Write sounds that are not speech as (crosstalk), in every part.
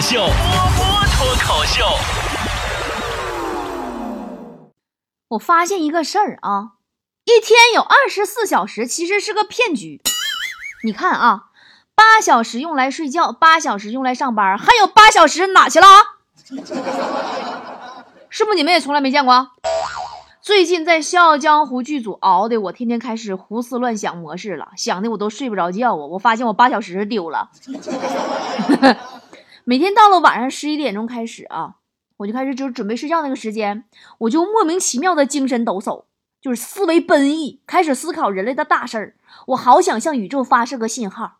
秀，波波脱口秀。我发现一个事儿啊，一天有二十四小时，其实是个骗局。你看啊，八小时用来睡觉，八小时用来上班，还有八小时哪去了？是不是你们也从来没见过？最近在《笑傲江湖》剧组熬的，我天天开始胡思乱想模式了，想的我都睡不着觉啊！我发现我八小时丢了。每天到了晚上十一点钟开始啊。我就开始就是准备睡觉那个时间，我就莫名其妙的精神抖擞，就是思维奔逸，开始思考人类的大事儿。我好想向宇宙发射个信号：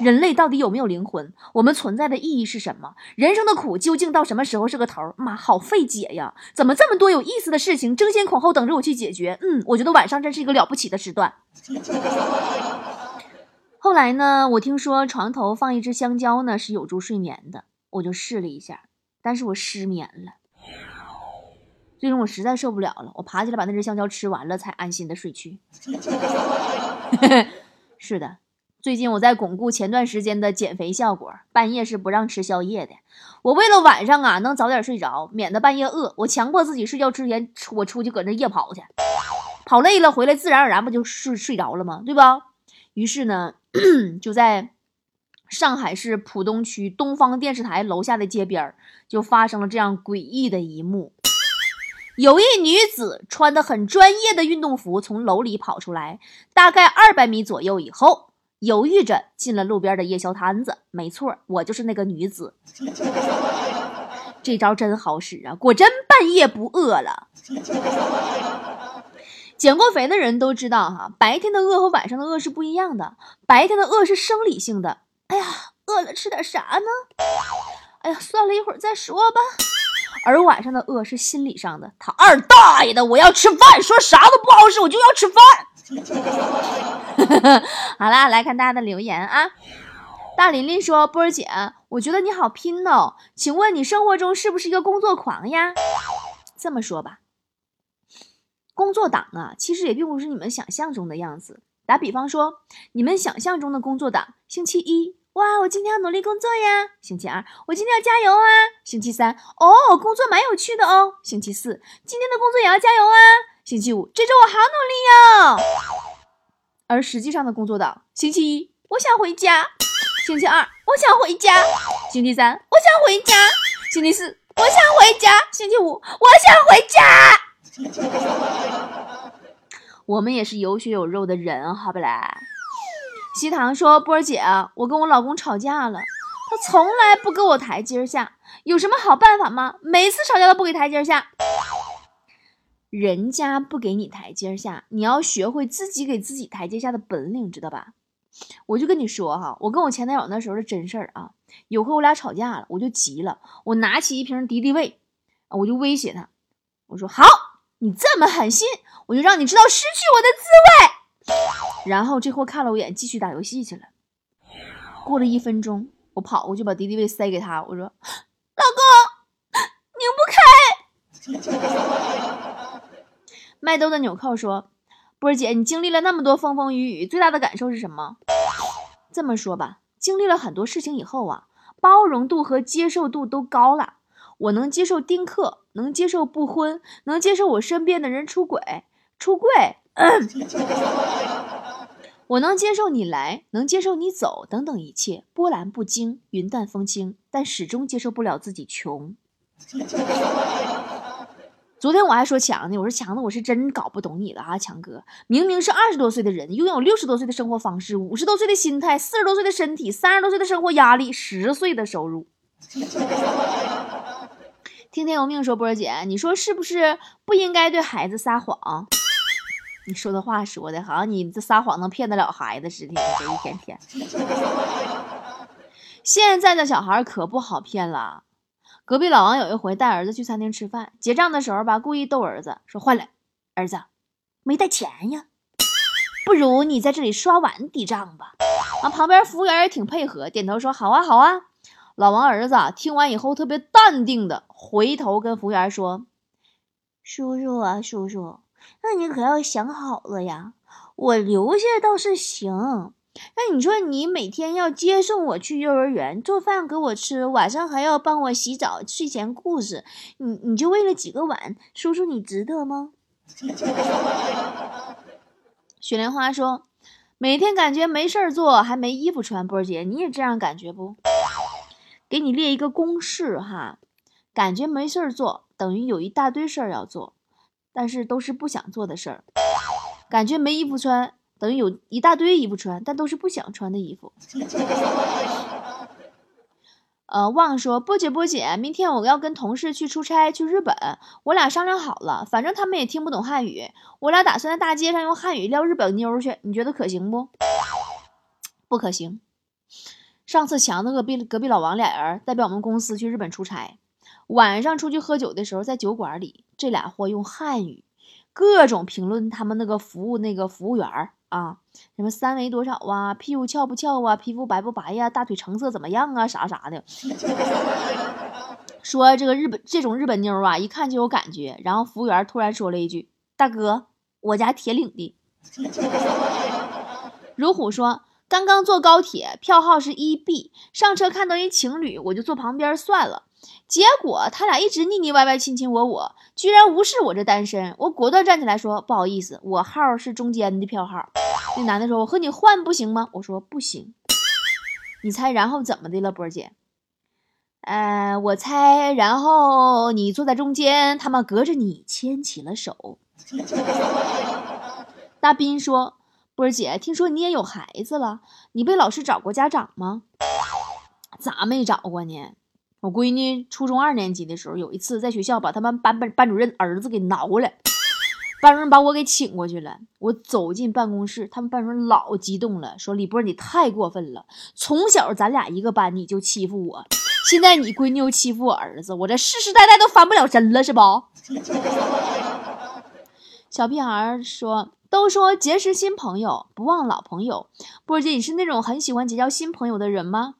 人类到底有没有灵魂？我们存在的意义是什么？人生的苦究竟到什么时候是个头？妈，好费解呀！怎么这么多有意思的事情争先恐后等着我去解决？嗯，我觉得晚上真是一个了不起的时段。(laughs) 后来呢，我听说床头放一只香蕉呢是有助睡眠的，我就试了一下。但是我失眠了，最终我实在受不了了，我爬起来把那只香蕉吃完了，才安心的睡去。(laughs) 是的，最近我在巩固前段时间的减肥效果，半夜是不让吃宵夜的。我为了晚上啊能早点睡着，免得半夜饿，我强迫自己睡觉之前我出去搁那夜跑去，跑累了回来自然而然不就睡睡着了吗？对吧？于是呢，(clears throat) 就在。上海市浦东区东方电视台楼下的街边就发生了这样诡异的一幕：有一女子穿的很专业的运动服从楼里跑出来，大概二百米左右以后，犹豫着进了路边的夜宵摊子。没错，我就是那个女子。(laughs) 这招真好使啊，果真半夜不饿了。减过肥的人都知道哈，白天的饿和晚上的饿是不一样的。白天的饿是生理性的。哎呀，饿了吃点啥呢？哎呀，算了一会儿再说吧。而晚上的饿是心理上的，他二大爷的，我要吃饭，说啥都不好使，我就要吃饭。(laughs) 好啦，来看大家的留言啊。大琳琳说：“波儿姐，我觉得你好拼哦，请问你生活中是不是一个工作狂呀？”这么说吧，工作党啊，其实也并不是你们想象中的样子。打比方说，你们想象中的工作党，星期一，哇，我今天要努力工作呀；星期二，我今天要加油啊；星期三，哦，工作蛮有趣的哦；星期四，今天的工作也要加油啊；星期五，这周我好努力哟。而实际上的工作党，星期一，我想回家；星期二，我想回家；星期三，我想回家；星期四，我想回家；星期五，我想回家。(laughs) 我们也是有血有肉的人，好不啦？西塘说：“波儿姐，我跟我老公吵架了，他从来不给我台阶下，有什么好办法吗？每次吵架都不给台阶下，人家不给你台阶下，你要学会自己给自己台阶下的本领，知道吧？我就跟你说哈，我跟我前男友那时候的真事儿啊，有回我俩吵架了，我就急了，我拿起一瓶敌敌畏，我就威胁他，我说好。”你这么狠心，我就让你知道失去我的滋味。然后这货看了我一眼，继续打游戏去了。过了一分钟，我跑过去把敌敌畏塞给他，我说：“老公，拧不开。”麦兜的纽扣说：“波儿姐，你经历了那么多风风雨雨，最大的感受是什么？”这么说吧，经历了很多事情以后啊，包容度和接受度都高了。我能接受丁克，能接受不婚，能接受我身边的人出轨，出柜。(laughs) 我能接受你来，能接受你走，等等一切波澜不惊，云淡风轻，但始终接受不了自己穷。昨天我还说强呢，我说强子，我是真搞不懂你了啊，强哥，明明是二十多岁的人，拥有六十多岁的生活方式，五十多岁的心态，四十多岁的身体，三十多岁的生活压力，十岁的收入。听天由命说波姐，你说是不是不应该对孩子撒谎？你说的话说的好像你这撒谎能骗得了孩子似的，这一天天。现在的小孩可不好骗了。隔壁老王有一回带儿子去餐厅吃饭，结账的时候吧，故意逗儿子说：“坏了，儿子没带钱呀，不如你在这里刷碗抵账吧。”啊，旁边服务员也挺配合，点头说：“好啊，好啊。”老王儿子听完以后，特别淡定的回头跟服务员说：“叔叔啊，叔叔，那你可要想好了呀。我留下倒是行，那你说你每天要接送我去幼儿园，做饭给我吃，晚上还要帮我洗澡、睡前故事，你你就为了几个碗，叔叔你值得吗？(laughs) 雪莲花说，每天感觉没事儿做，还没衣服穿。波儿姐，你也这样感觉不？给你列一个公式哈，感觉没事儿做，等于有一大堆事儿要做，但是都是不想做的事儿。感觉没衣服穿。等于有一大堆衣服穿，但都是不想穿的衣服。(laughs) 呃，旺说波姐波姐，明天我要跟同事去出差去日本，我俩商量好了，反正他们也听不懂汉语，我俩打算在大街上用汉语撩日本妞去，你觉得可行不？(tsk) 不可行。上次强子隔壁隔壁老王俩人代表我们公司去日本出差，晚上出去喝酒的时候，在酒馆里，这俩货用汉语各种评论他们那个服务那个服务员。啊，什么三围多少啊？屁股翘不翘啊？皮肤白不白呀？大腿成色怎么样啊？啥啥的。(laughs) 说这个日本这种日本妞啊，一看就有感觉。然后服务员突然说了一句：“大哥，我家铁岭的。” (laughs) 如虎说：“刚刚坐高铁，票号是一 B，上车看到一情侣，我就坐旁边算了。”结果他俩一直腻腻歪歪、亲亲我我，居然无视我这单身。我果断站起来说：“不好意思，我号是中间的票号。”那男的说：“我和你换不行吗？”我说：“不行。”你猜然后怎么的了，波姐？呃，我猜然后你坐在中间，他们隔着你牵起了手。(laughs) 大斌说：“波姐，听说你也有孩子了，你被老师找过家长吗？”咋没找过呢？我闺女初中二年级的时候，有一次在学校把他们班班班主任儿子给挠了，(laughs) 班主任把我给请过去了。我走进办公室，他们班主任老激动了，说：“李波，你太过分了！从小咱俩一个班，你就欺负我，现在你闺女又欺负我儿子，我这世世代代都翻不了身了，是不？” (laughs) 小屁孩说：“都说结识新朋友，不忘老朋友。波姐，你是那种很喜欢结交新朋友的人吗？”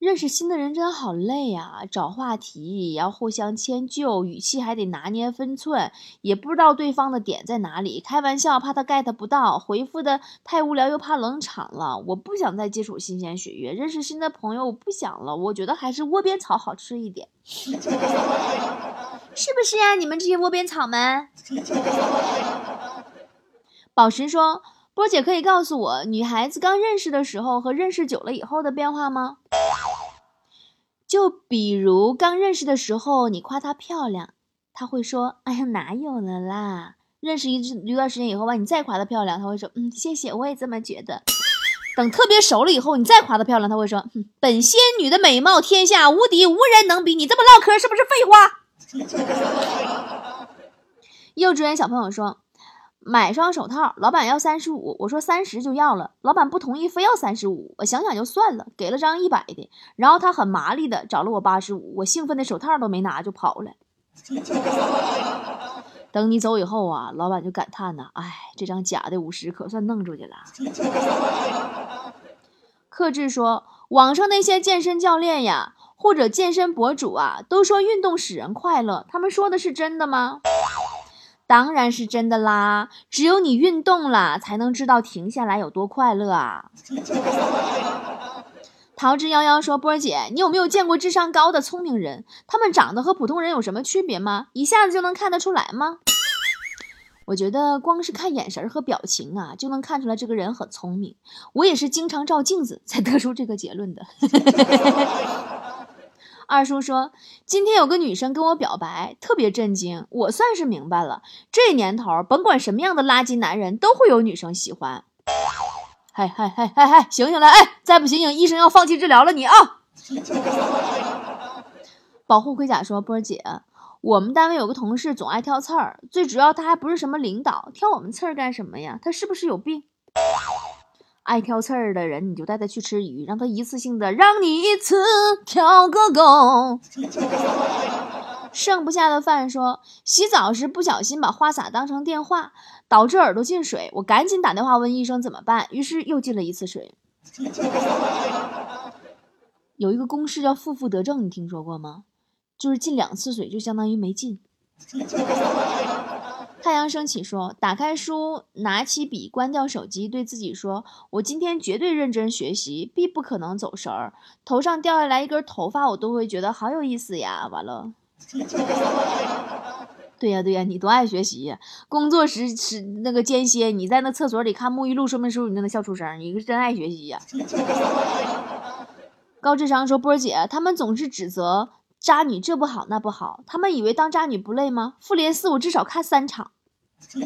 认识新的人真的好累呀，找话题也要互相迁就，语气还得拿捏分寸，也不知道对方的点在哪里，开玩笑怕他 get 不到，回复的太无聊又怕冷场了。我不想再接触新鲜血液，认识新的朋友我不想了，我觉得还是窝边草好吃一点，(laughs) 是不是呀？你们这些窝边草们。宝石说：“波姐可以告诉我，女孩子刚认识的时候和认识久了以后的变化吗？”就比如刚认识的时候，你夸她漂亮，她会说：“哎呀，哪有了啦。”认识一一段时间以后吧，你再夸她漂亮，她会说：“嗯，谢谢，我也这么觉得。”等特别熟了以后，你再夸她漂亮，她会说：“哼本仙女的美貌天下无敌，无人能比。”你这么唠嗑是不是废话？(laughs) 幼稚园小朋友说。买双手套，老板要三十五，我说三十就要了，老板不同意，非要三十五，我想想就算了，给了张一百的，然后他很麻利的找了我八十五，我兴奋的手套都没拿就跑了。(laughs) 等你走以后啊，老板就感叹呐，哎，这张假的五十可算弄出去了。(laughs) 克制说，网上那些健身教练呀，或者健身博主啊，都说运动使人快乐，他们说的是真的吗？当然是真的啦！只有你运动了，才能知道停下来有多快乐啊！桃之夭夭说：“波儿姐，你有没有见过智商高的聪明人？他们长得和普通人有什么区别吗？一下子就能看得出来吗？”我觉得光是看眼神和表情啊，就能看出来这个人很聪明。我也是经常照镜子才得出这个结论的。(laughs) 二叔说：“今天有个女生跟我表白，特别震惊。我算是明白了，这年头，甭管什么样的垃圾男人，都会有女生喜欢。”嗨嗨嗨嗨嗨，醒醒来！哎，再不醒醒，医生要放弃治疗了你啊！(laughs) 保护盔甲说：“波儿姐，我们单位有个同事总爱挑刺儿，最主要他还不是什么领导，挑我们刺儿干什么呀？他是不是有病？”爱挑刺儿的人，你就带他去吃鱼，让他一次性的让你一次挑个够。(laughs) 剩不下的饭说，洗澡时不小心把花洒当成电话，导致耳朵进水，我赶紧打电话问医生怎么办，于是又进了一次水。(laughs) 有一个公式叫负负得正，你听说过吗？就是进两次水就相当于没进。太阳升起说：“打开书，拿起笔，关掉手机，对自己说：我今天绝对认真学习，必不可能走神儿。头上掉下来一根头发，我都会觉得好有意思呀。完了，(laughs) 对呀对呀，你多爱学习呀！工作时时那个间歇，你在那厕所里看沐浴露说明书，你都能笑出声，你是真爱学习呀。(laughs) ”高智商说：“波儿姐，他们总是指责。”渣女这不好那不好，他们以为当渣女不累吗？复联四我至少看三场。(laughs)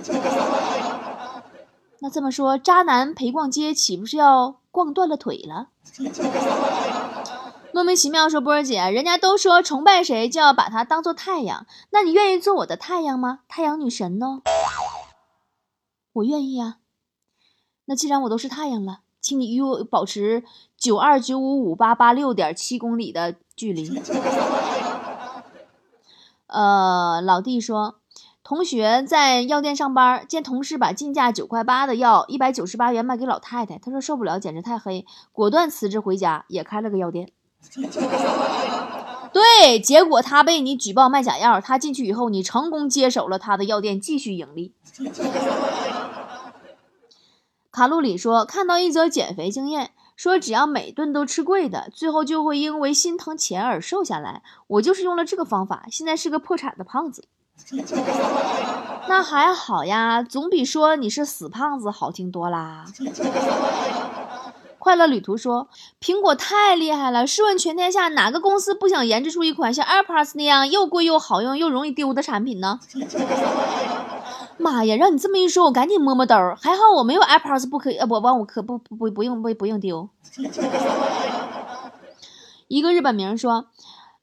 那这么说，渣男陪逛街岂不是要逛断了腿了？(laughs) 莫名其妙说波儿姐，人家都说崇拜谁就要把他当做太阳，那你愿意做我的太阳吗？太阳女神呢？我愿意啊。那既然我都是太阳了，请你与我保持九二九五五八八六点七公里的。距离，(laughs) 呃，老弟说，同学在药店上班，见同事把进价九块八的药一百九十八元卖给老太太，他说受不了，简直太黑，果断辞职回家，也开了个药店。(laughs) 对，结果他被你举报卖假药，他进去以后，你成功接手了他的药店，继续盈利。(laughs) 卡路里说，看到一则减肥经验。说只要每顿都吃贵的，最后就会因为心疼钱而瘦下来。我就是用了这个方法，现在是个破产的胖子。(laughs) 那还好呀，总比说你是死胖子好听多啦。快乐旅途说，苹果太厉害了，试问全天下哪个公司不想研制出一款像 AirPods 那样又贵又好用又容易丢的产品呢？妈呀！让你这么一说，我赶紧摸摸兜儿。还好我没有 AirPods，不可以呃，不忘我可不不不用不不用丢。一个日本名说，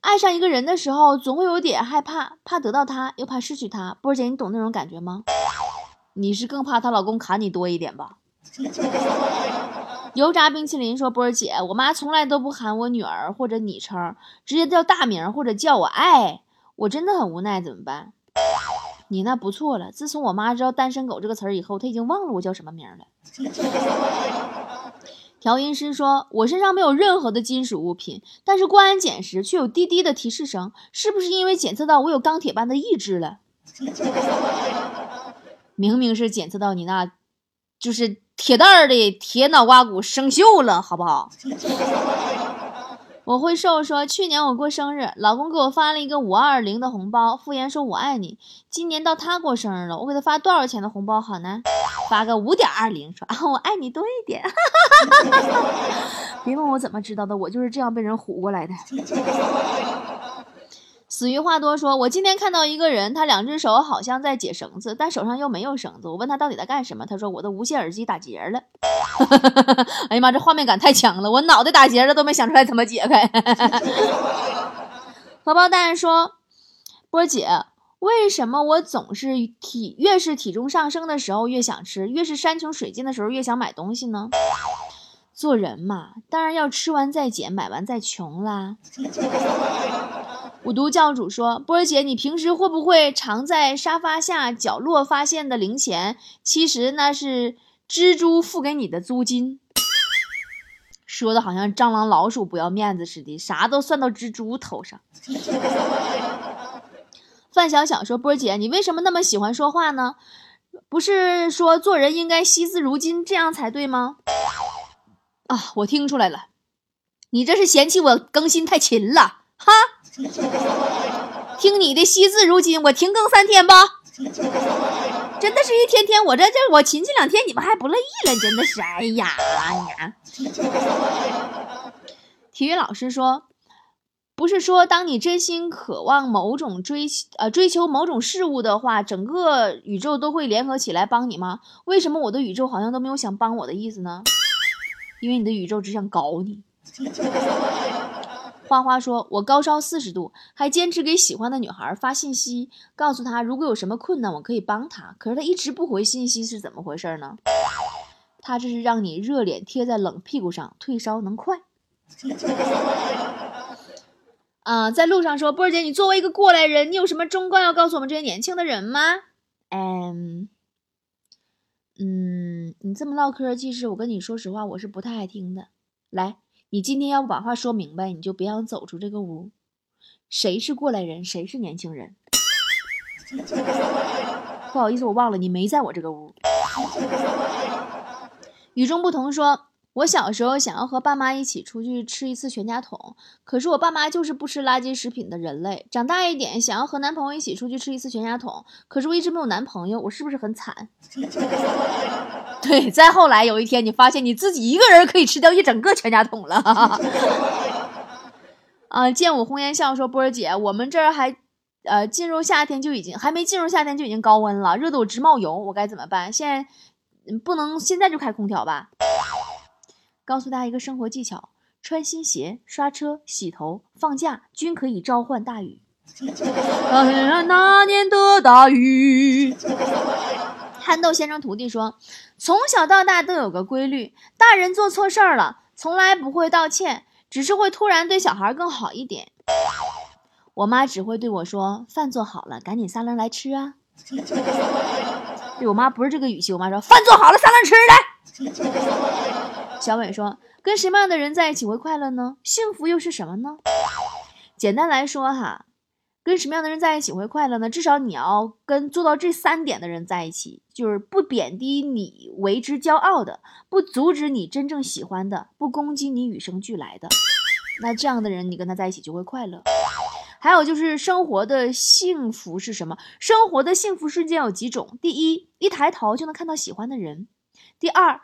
爱上一个人的时候，总会有点害怕，怕得到他，又怕失去他。波姐，你懂那种感觉吗？你是更怕她老公砍你多一点吧？油炸冰淇淋说，波儿姐，我妈从来都不喊我女儿或者昵称，直接叫大名或者叫我爱，我真的很无奈，怎么办？你那不错了。自从我妈知道“单身狗”这个词儿以后，她已经忘了我叫什么名了。调音师说：“我身上没有任何的金属物品，但是过安检时却有滴滴的提示声，是不是因为检测到我有钢铁般的意志了？(laughs) 明明是检测到你那，就是铁蛋儿的铁脑瓜骨生锈了，好不好？”我会瘦说，去年我过生日，老公给我发了一个五二零的红包，敷衍说我爱你。今年到他过生日了，我给他发多少钱的红包好呢？发个五点二零，说啊我爱你多一点。(laughs) 别问我怎么知道的，我就是这样被人唬过来的。死鱼话多说，我今天看到一个人，他两只手好像在解绳子，但手上又没有绳子。我问他到底在干什么，他说我的无线耳机打结了。(laughs) 哎呀妈，这画面感太强了，我脑袋打结了都没想出来怎么解开。(laughs) 荷包蛋说，波姐，为什么我总是体越是体重上升的时候越想吃，越是山穷水尽的时候越想买东西呢？做人嘛，当然要吃完再减，买完再穷啦。五毒教主说：“波儿姐，你平时会不会常在沙发下角落发现的零钱？其实那是蜘蛛付给你的租金。”说的好像蟑螂、老鼠不要面子似的，啥都算到蜘蛛头上。(laughs) 范小小说：“波姐，你为什么那么喜欢说话呢？不是说做人应该惜字如金，这样才对吗？”啊，我听出来了，你这是嫌弃我更新太勤了，哈！(laughs) 听你的惜字如金，我停更三天吧。真的是一天天，我这这我勤勤两天，你们还不乐意了，真的是，哎呀呀！体育老师说，不是说当你真心渴望某种追呃追求某种事物的话，整个宇宙都会联合起来帮你吗？为什么我的宇宙好像都没有想帮我的意思呢？因为你的宇宙只想搞你。花花说：“我高烧四十度，还坚持给喜欢的女孩发信息，告诉她如果有什么困难，我可以帮她。可是她一直不回信息，是怎么回事呢？他这是让你热脸贴在冷屁股上，退烧能快。啊，(laughs) 在路上说，波儿姐，你作为一个过来人，你有什么忠告要告诉我们这些年轻的人吗？嗯。”嗯，你这么唠嗑，其实我跟你说实话，我是不太爱听的。来，你今天要不把话说明白，你就别想走出这个屋。谁是过来人？谁是年轻人？(laughs) 不好意思，我忘了你没在我这个屋。(laughs) 与众不同说，我小时候想要和爸妈一起出去吃一次全家桶，可是我爸妈就是不吃垃圾食品的人类。长大一点，想要和男朋友一起出去吃一次全家桶，可是我一直没有男朋友，我是不是很惨？(laughs) 对，再后来有一天，你发现你自己一个人可以吃掉一整个全家桶了。(laughs) 啊，见我红颜笑说，波儿姐，我们这儿还。呃，进入夏天就已经还没进入夏天就已经高温了，热得我直冒油，我该怎么办？现在不能现在就开空调吧？告诉大家一个生活技巧：穿新鞋、刷车、洗头、放假均可以召唤大雨。那年的大雨。憨豆先生徒弟说，从小到大都有个规律：大人做错事儿了，从来不会道歉，只是会突然对小孩更好一点。我妈只会对我说：“饭做好了，赶紧撒楞来吃啊！” (laughs) 对我妈不是这个语气，我妈说：“饭做好了，撒楞吃来。”小伟说：“跟什么样的人在一起会快乐呢？幸福又是什么呢？”简单来说哈，跟什么样的人在一起会快乐呢？至少你要跟做到这三点的人在一起，就是不贬低你为之骄傲的，不阻止你真正喜欢的，不攻击你与生俱来的。那这样的人，你跟他在一起就会快乐。还有就是生活的幸福是什么？生活的幸福瞬间有几种？第一，一抬头就能看到喜欢的人；第二，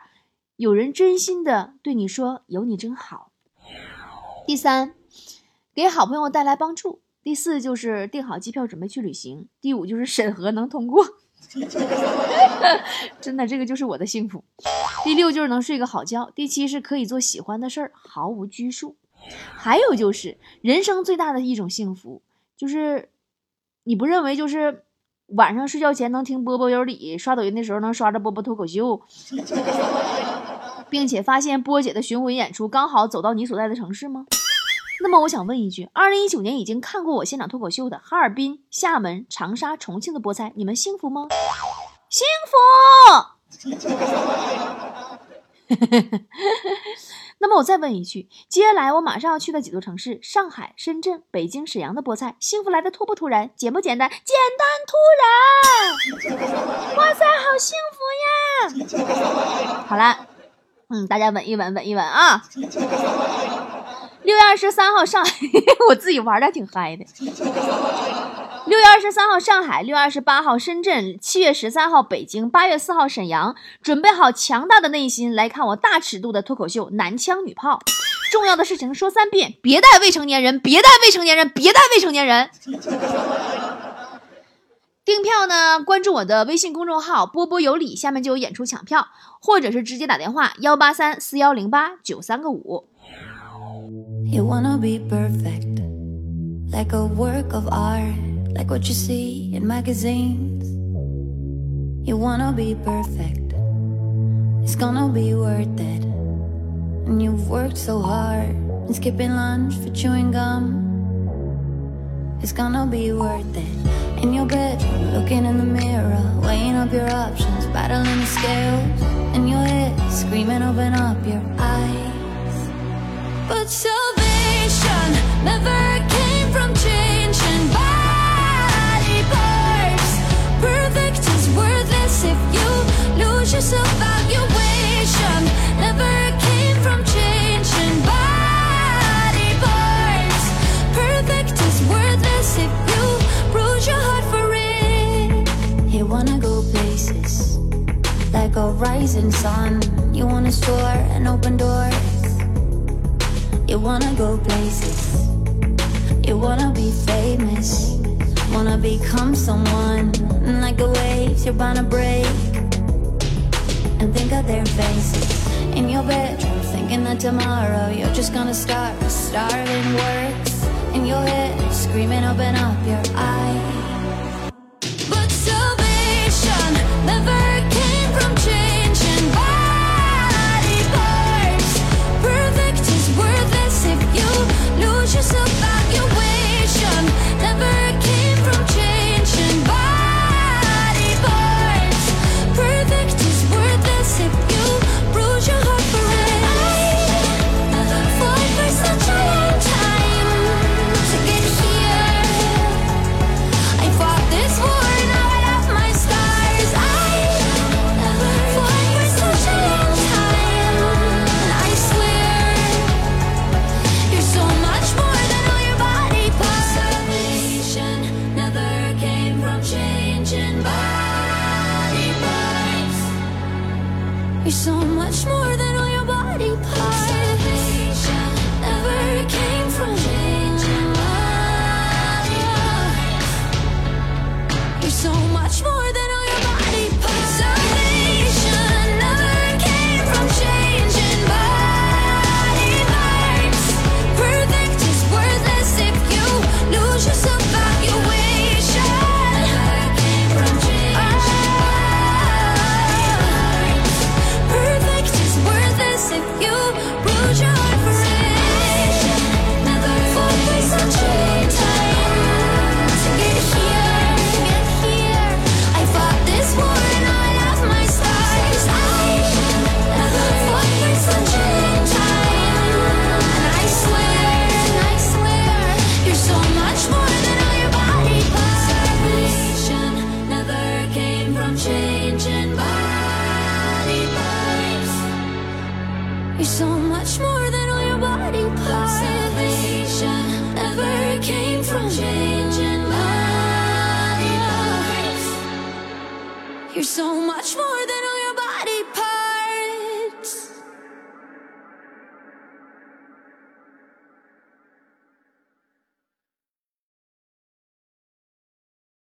有人真心的对你说有你真好；第三，给好朋友带来帮助；第四，就是订好机票准备去旅行；第五，就是审核能通过。(laughs) 真的，这个就是我的幸福。第六，就是能睡个好觉；第七，是可以做喜欢的事儿，毫无拘束。还有就是人生最大的一种幸福，就是你不认为就是晚上睡觉前能听波波有理，刷抖音的时候能刷着波波脱口秀，(laughs) 并且发现波姐的巡回演出刚好走到你所在的城市吗？那么我想问一句：二零一九年已经看过我现场脱口秀的哈尔滨、厦门、长沙、重庆的菠菜，你们幸福吗？幸福。(laughs) 那么我再问一句，接下来我马上要去的几座城市——上海、深圳、北京、沈阳的菠菜，幸福来的突不突然，简不简单？简单突然！(laughs) 哇塞，好幸福呀！好了，嗯，大家稳一稳，稳一稳啊！六月二十三号上海，(laughs) 我自己玩的挺嗨的。六月二十三号上海，六月二十八号深圳，七月十三号北京，八月四号沈阳。准备好强大的内心来看我大尺度的脱口秀《男枪女炮》。重要的事情说三遍：别带未成年人，别带未成年人，别带未成年人。订票呢？关注我的微信公众号“波波有理”，下面就有演出抢票，或者是直接打电话幺八三四幺零八九三个五。You wanna be perfect, like a work of art, like what you see in magazines. You wanna be perfect, it's gonna be worth it. And you've worked so hard, and skipping lunch for chewing gum. It's gonna be worth it. In your bedroom, looking in the mirror, weighing up your options, battling the scales. In your head, screaming, open up your eyes. But salvation never like a rising sun. You wanna store and open doors you wanna go places. You wanna be famous. Wanna become someone. Like the waves you're bound to break. And think of their faces. In your bedroom, thinking that tomorrow you're just gonna start starving works. In your head, screaming, open up your eyes.